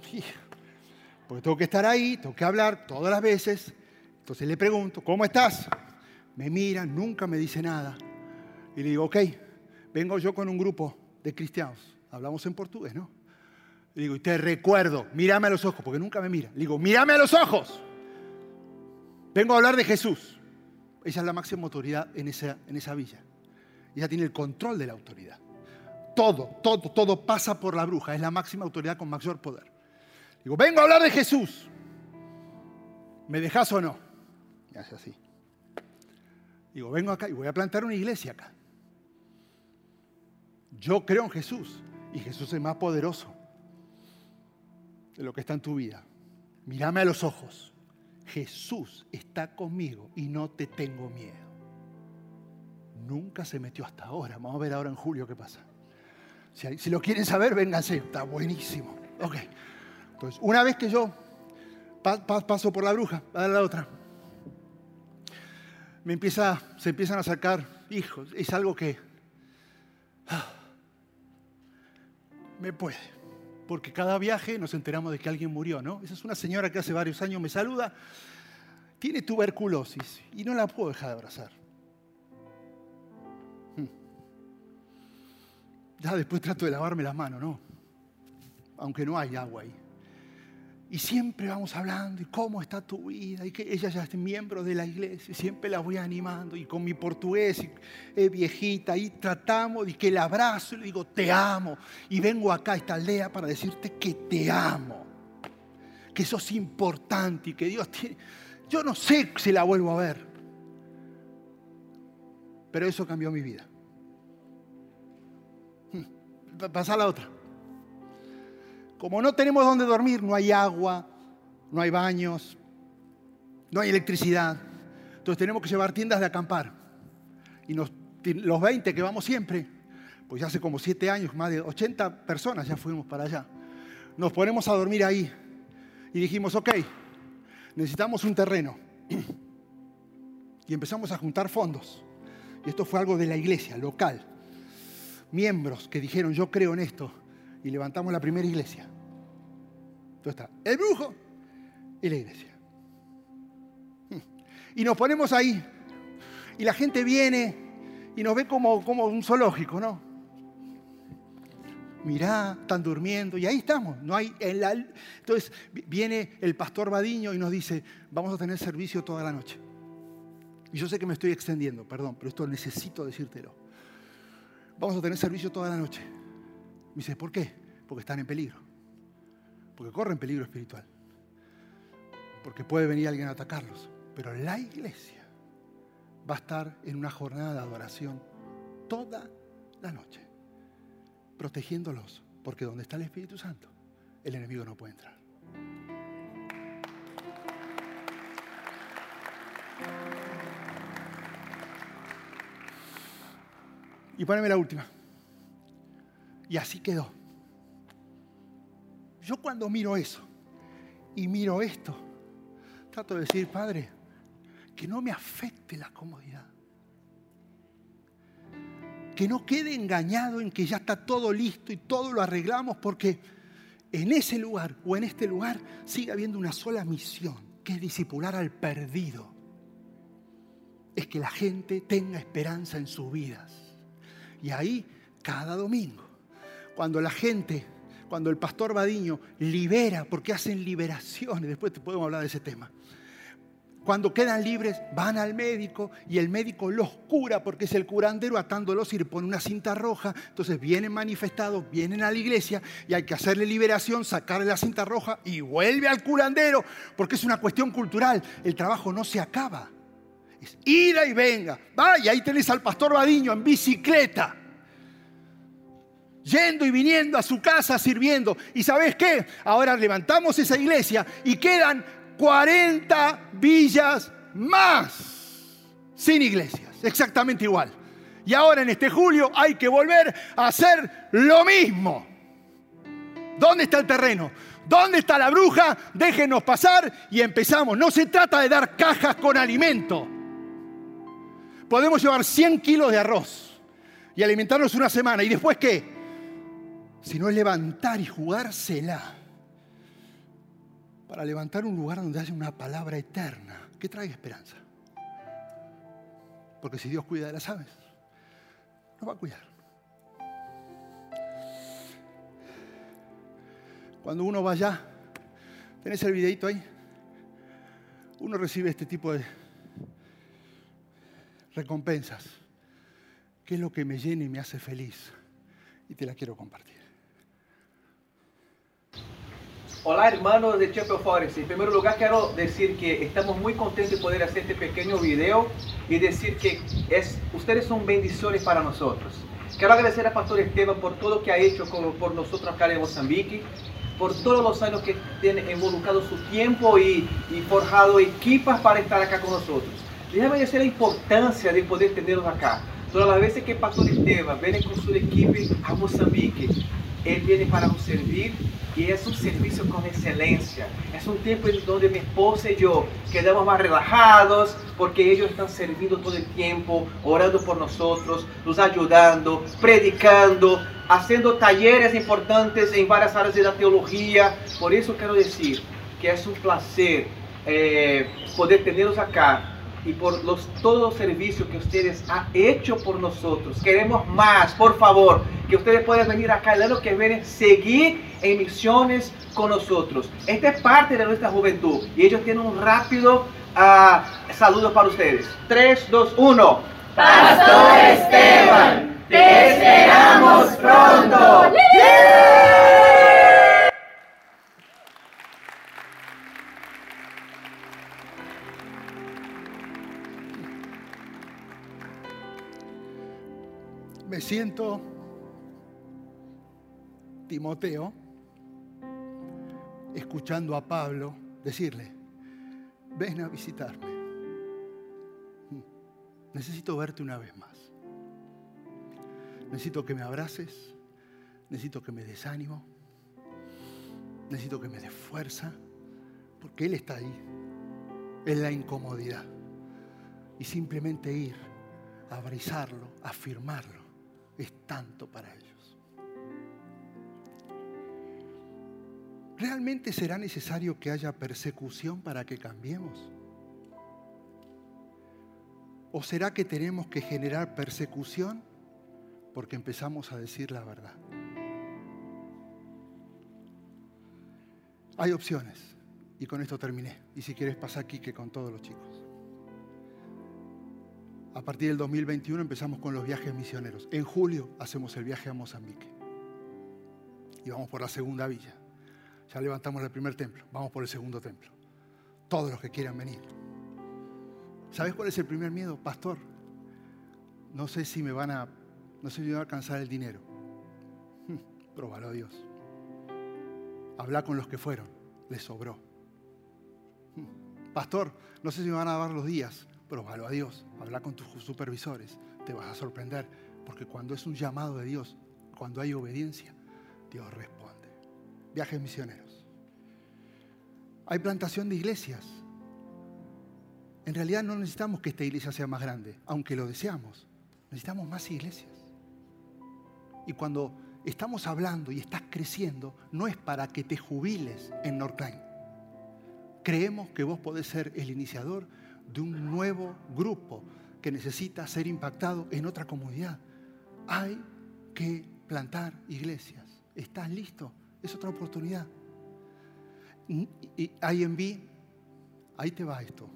Porque tengo que estar ahí, tengo que hablar todas las veces. Entonces le pregunto, ¿cómo estás? Me mira, nunca me dice nada. Y le digo, ok, vengo yo con un grupo de cristianos. Hablamos en portugués, ¿no? Le digo, y te recuerdo, mírame a los ojos, porque nunca me mira. Le digo, mírame a los ojos. Vengo a hablar de Jesús. Ella es la máxima autoridad en esa, en esa villa. Ella tiene el control de la autoridad. Todo, todo, todo pasa por la bruja. Es la máxima autoridad con mayor poder. Digo, vengo a hablar de Jesús. ¿Me dejas o no? Y hace así. Digo, vengo acá y voy a plantar una iglesia acá. Yo creo en Jesús y Jesús es más poderoso de lo que está en tu vida. Mírame a los ojos. Jesús está conmigo y no te tengo miedo. Nunca se metió hasta ahora. Vamos a ver ahora en julio qué pasa. Si, lo quieren saber, vénganse. Está buenísimo. Ok. Entonces, una vez que yo paso por la bruja, a la otra, me empieza, se empiezan a sacar hijos. Es algo que ah, me puede. Porque cada viaje nos enteramos de que alguien murió, ¿no? Esa es una señora que hace varios años me saluda, tiene tuberculosis y no la puedo dejar de abrazar. Hmm. Ya después trato de lavarme las manos, ¿no? Aunque no hay agua ahí. Y siempre vamos hablando, y cómo está tu vida, y que ella ya es miembro de la iglesia, y siempre la voy animando, y con mi portugués, es viejita, y tratamos, y que la abrazo, y le digo, te amo, y vengo acá a esta aldea para decirte que te amo, que sos importante, y que Dios tiene... Yo no sé si la vuelvo a ver, pero eso cambió mi vida. Hmm, pasa la otra. Como no tenemos dónde dormir, no hay agua, no hay baños, no hay electricidad. Entonces tenemos que llevar tiendas de acampar. Y los 20 que vamos siempre, pues ya hace como 7 años, más de 80 personas ya fuimos para allá. Nos ponemos a dormir ahí. Y dijimos, ok, necesitamos un terreno. *clears throat* Y empezamos a juntar fondos. Y esto fue algo de la iglesia, local. Miembros que dijeron, yo creo en esto. Y levantamos la primera iglesia. Entonces está el brujo y la iglesia. Y nos ponemos ahí. Y la gente viene y nos ve como, como un zoológico, ¿no? Mirá, están durmiendo y ahí estamos. No hay Entonces viene el pastor Badiño y nos dice, vamos a tener servicio toda la noche. Y yo sé que me estoy extendiendo, perdón, pero esto necesito decírtelo. Vamos a tener servicio toda la noche. Me dice, ¿por qué? Porque están en peligro porque corren peligro espiritual, porque puede venir alguien a atacarlos. Pero la iglesia va a estar en una jornada de adoración toda la noche, protegiéndolos, porque donde está el Espíritu Santo, el enemigo no puede entrar. Y poneme la última. Y así quedó. Yo cuando miro eso y miro esto, trato de decir, Padre, que no me afecte la comodidad. Que no quede engañado en que ya está todo listo y todo lo arreglamos porque en ese lugar o en este lugar sigue habiendo una sola misión, que es disipular al perdido. Es que la gente tenga esperanza en sus vidas. Y ahí, cada domingo, cuando la gente cuando el pastor Badiño libera, porque hacen liberaciones, después te podemos hablar de ese tema. Cuando quedan libres, van al médico y el médico los cura porque es el curandero atándolos y le pone una cinta roja. Entonces vienen manifestados, vienen a la iglesia y hay que hacerle liberación, sacarle la cinta roja y vuelve al curandero porque es una cuestión cultural. El trabajo no se acaba. Es ida y venga. Va y ahí tenés al pastor Badiño en bicicleta yendo y viniendo a su casa sirviendo. ¿Y sabes qué? Ahora levantamos esa iglesia y quedan 40 villas más sin iglesias, exactamente igual. Y ahora en este julio hay que volver a hacer lo mismo. ¿Dónde está el terreno? ¿Dónde está la bruja? Déjenos pasar y empezamos. No se trata de dar cajas con alimento. Podemos llevar 100 kilos de arroz y alimentarnos una semana. ¿Y después qué? Sino es levantar y jugársela para levantar un lugar donde haya una palabra eterna que traiga esperanza. Porque si Dios cuida de las aves, no va a cuidar. Cuando uno va allá, ¿tenés el videito ahí? Uno recibe este tipo de, recompensas, qué es lo que me llena y me hace feliz. Y te la quiero compartir. Hola hermanos de Champion Forest. En primer lugar quiero decir que estamos muy contentos de poder hacer este pequeño video y decir que es, ustedes son bendiciones para nosotros. Quiero agradecer al Pastor Esteban por todo lo que ha hecho por nosotros acá en Mozambique, por todos los años que tiene involucrado su tiempo y, y forjado equipas para estar acá con nosotros. Déjame decir la importancia de poder tenerlos acá. Todas las veces que Pastor Esteban viene con su equipo a Mozambique, él viene para nos servir y es un servicio con excelencia. Es un tiempo en donde mi esposa y yo quedamos más relajados porque ellos están sirviendo todo el tiempo, orando por nosotros, nos ayudando, predicando, haciendo talleres importantes en varias áreas de la teología. Por eso quiero decir que es un placer eh, poder tenerlos acá y por los, todos los servicios que ustedes han hecho por nosotros. Queremos más, por favor, que ustedes puedan venir acá el año que viene, seguir en misiones con nosotros. Esta es parte de nuestra juventud y ellos tienen un rápido uh, saludo para ustedes. 3, 2, 1. Pastor Esteban, te esperamos pronto. Me siento Timoteo escuchando a Pablo decirle, ven a visitarme. Necesito verte una vez más. Necesito que me abraces, necesito que me des ánimo, necesito que me des fuerza, porque Él está ahí, en la incomodidad. Y simplemente ir a abrazarlo, a afirmarlo tanto para ellos. ¿Realmente será necesario que haya persecución para que cambiemos? ¿O será que tenemos que generar persecución porque empezamos a decir la verdad? Hay opciones. Y con esto terminé. Y si quieres pasar aquí que con todos los chicos. A partir del 2021 empezamos con los viajes misioneros. En julio hacemos el viaje a Mozambique. Y vamos por la segunda villa. Ya levantamos el primer templo, vamos por el segundo templo. Todos los que quieran venir. ¿Sabes cuál es el primer miedo, pastor? No sé si me van a, no sé si me a alcanzar el dinero. Próbalo a Dios. Habla con los que fueron, les sobró. Pastor, no sé si me van a dar los días pruébalo a Dios, habla con tus supervisores, te vas a sorprender, porque cuando es un llamado de Dios, cuando hay obediencia, Dios responde. Viajes misioneros. Hay plantación de iglesias. En realidad no necesitamos que esta iglesia sea más grande, aunque lo deseamos. Necesitamos más iglesias. Y cuando estamos hablando y estás creciendo, no es para que te jubiles en Northline. Creemos que vos podés ser el iniciador de un nuevo grupo que necesita ser impactado en otra comunidad. Hay que plantar iglesias. ¿Estás listo? Es otra oportunidad. Y IMB, ahí te va esto.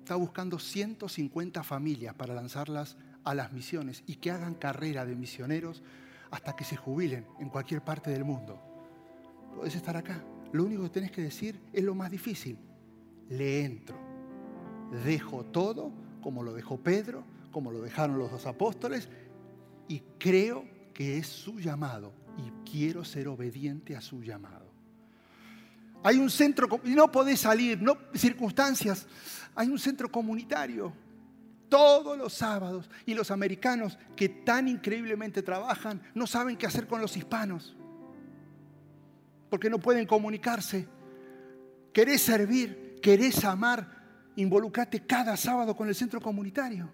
Está buscando 150 familias para lanzarlas a las misiones y que hagan carrera de misioneros hasta que se jubilen en cualquier parte del mundo. Puedes estar acá. Lo único que tienes que decir es lo más difícil. Le entro dejo todo, como lo dejó Pedro, como lo dejaron los dos apóstoles, y creo que es su llamado y quiero ser obediente a su llamado. Hay un centro, y no podés salir, no circunstancias, hay un centro comunitario todos los sábados y los americanos que tan increíblemente trabajan no saben qué hacer con los hispanos porque no pueden comunicarse. Querés servir, querés amar, involucrate cada sábado con el centro comunitario.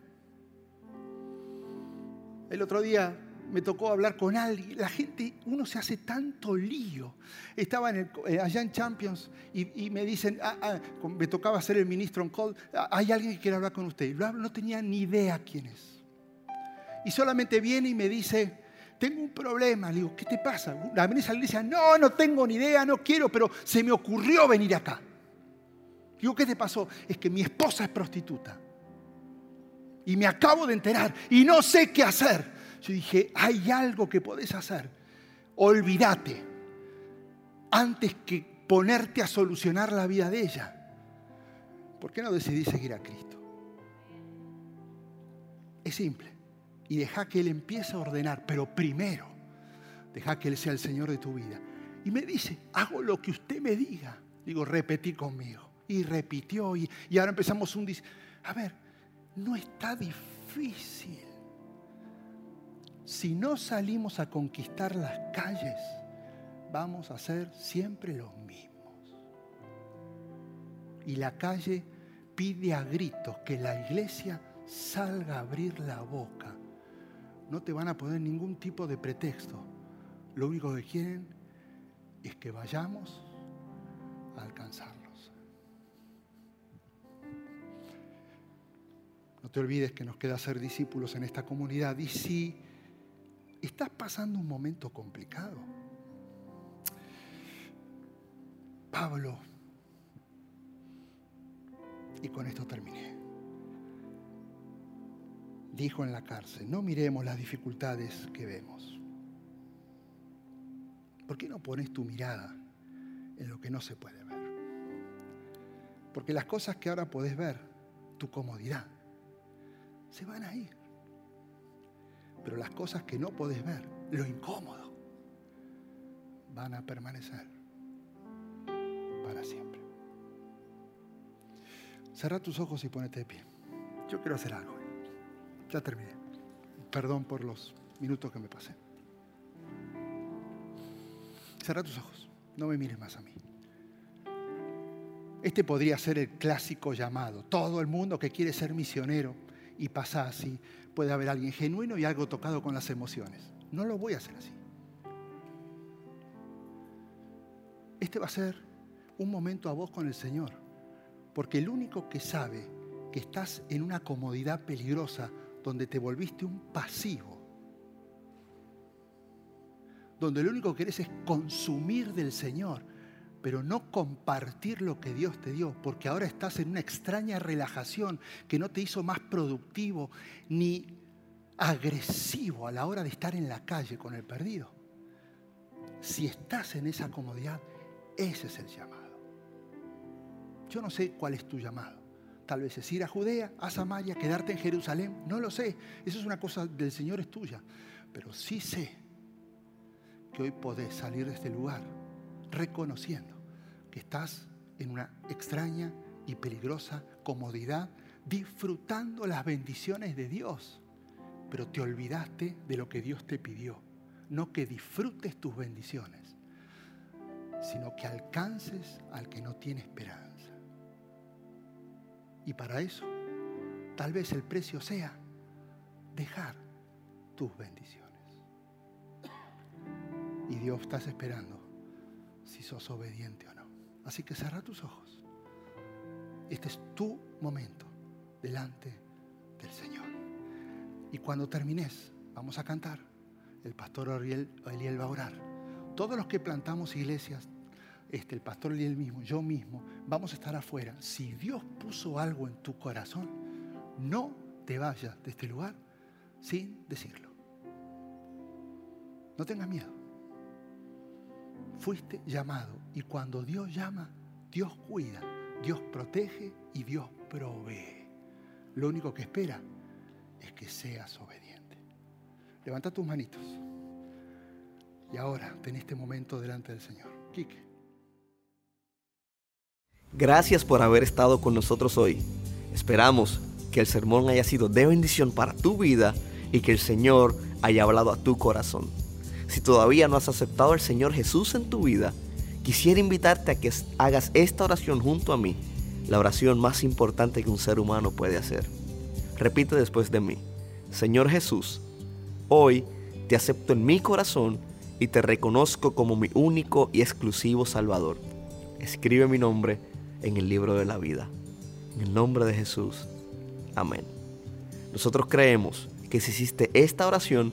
El otro día me tocó hablar con alguien, la gente, uno se hace tanto lío. Estaba en eh, allá en Champions y, me dicen, ah, ah, me tocaba ser el ministro en call, ah, hay alguien que quiere hablar con usted. Lo hablo, no tenía ni idea quién es. Y solamente viene y me dice, tengo un problema. Le digo, ¿qué te pasa? La venís a la iglesia, no, no tengo ni idea, no quiero, pero se me ocurrió venir acá. Digo, ¿qué te pasó? Es que mi esposa es prostituta. Y me acabo de enterar y no sé qué hacer. Yo dije, hay algo que podés hacer. Olvídate antes que ponerte a solucionar la vida de ella. ¿Por qué no decidí seguir a Cristo? Es simple. Y deja que Él empiece a ordenar, pero primero, deja que Él sea el Señor de tu vida. Y me dice, hago lo que usted me diga. Digo, repetí conmigo. Y repitió. Y, y ahora empezamos un... A ver, no está difícil. Si no salimos a conquistar las calles, vamos a ser siempre los mismos. Y la calle pide a gritos que la iglesia salga a abrir la boca. No te van a poner ningún tipo de pretexto. Lo único que quieren es que vayamos a alcanzarlos. No te olvides que nos queda ser discípulos en esta comunidad. Y si estás pasando un momento complicado, Pablo, y con esto terminé, dijo en la cárcel, no miremos las dificultades que vemos. ¿Por qué no pones tu mirada en lo que no se puede ver? Porque las cosas que ahora podés ver, tu comodidad, se van a ir. Pero las cosas que no podés ver, lo incómodo, van a permanecer para siempre. Cerra tus ojos y ponete de pie. Yo quiero hacer algo. Ya terminé. Perdón por los minutos que me pasé. Cerra tus ojos. No me mires más a mí. Este podría ser el clásico llamado. Todo el mundo que quiere ser misionero y pasa así. Puede haber alguien genuino y algo tocado con las emociones. No lo voy a hacer así. Este va a ser un momento a vos con el Señor. Porque el único que sabe que estás en una comodidad peligrosa donde te volviste un pasivo, donde lo único que querés es consumir del Señor, pero no compartir lo que Dios te dio, porque ahora estás en una extraña relajación que no te hizo más productivo ni agresivo a la hora de estar en la calle con el perdido. Si estás en esa comodidad, ese es el llamado. Yo no sé cuál es tu llamado. Tal vez es ir a Judea, a Samaria, quedarte en Jerusalén. No lo sé. Eso es una cosa del Señor, es tuya. Pero sí sé que hoy podés salir de este lugar reconociendo que estás en una extraña y peligrosa comodidad, disfrutando las bendiciones de Dios. Pero te olvidaste de lo que Dios te pidió. No que disfrutes tus bendiciones, sino que alcances al que no tiene esperanza. Y para eso, tal vez el precio sea dejar tus bendiciones. Y Dios estás esperando si sos obediente o no. Así que cerra tus ojos. Este es tu momento delante del Señor. Y cuando termines, vamos a cantar. El pastor Ariel, Eliel va a orar. Todos los que plantamos iglesias, este, el pastor Eliel mismo, yo mismo, vamos a estar afuera. Si Dios puso algo en tu corazón, no te vayas de este lugar sin decirlo. No tengas miedo. Fuiste llamado y cuando Dios llama, Dios cuida, Dios protege y Dios provee. Lo único que espera es que seas obediente. Levanta tus manitos. Y ahora, ten este momento delante del Señor. Quique. Gracias por haber estado con nosotros hoy. Esperamos que el sermón haya sido de bendición para tu vida y que el Señor haya hablado a tu corazón. Si todavía no has aceptado al Señor Jesús en tu vida, quisiera invitarte a que hagas esta oración junto a mí, la oración más importante que un ser humano puede hacer. Repite después de mí, Señor Jesús, hoy te acepto en mi corazón y te reconozco como mi único y exclusivo Salvador. Escribe mi nombre en el libro de la vida. En el nombre de Jesús. Amén. Nosotros creemos que si hiciste esta oración,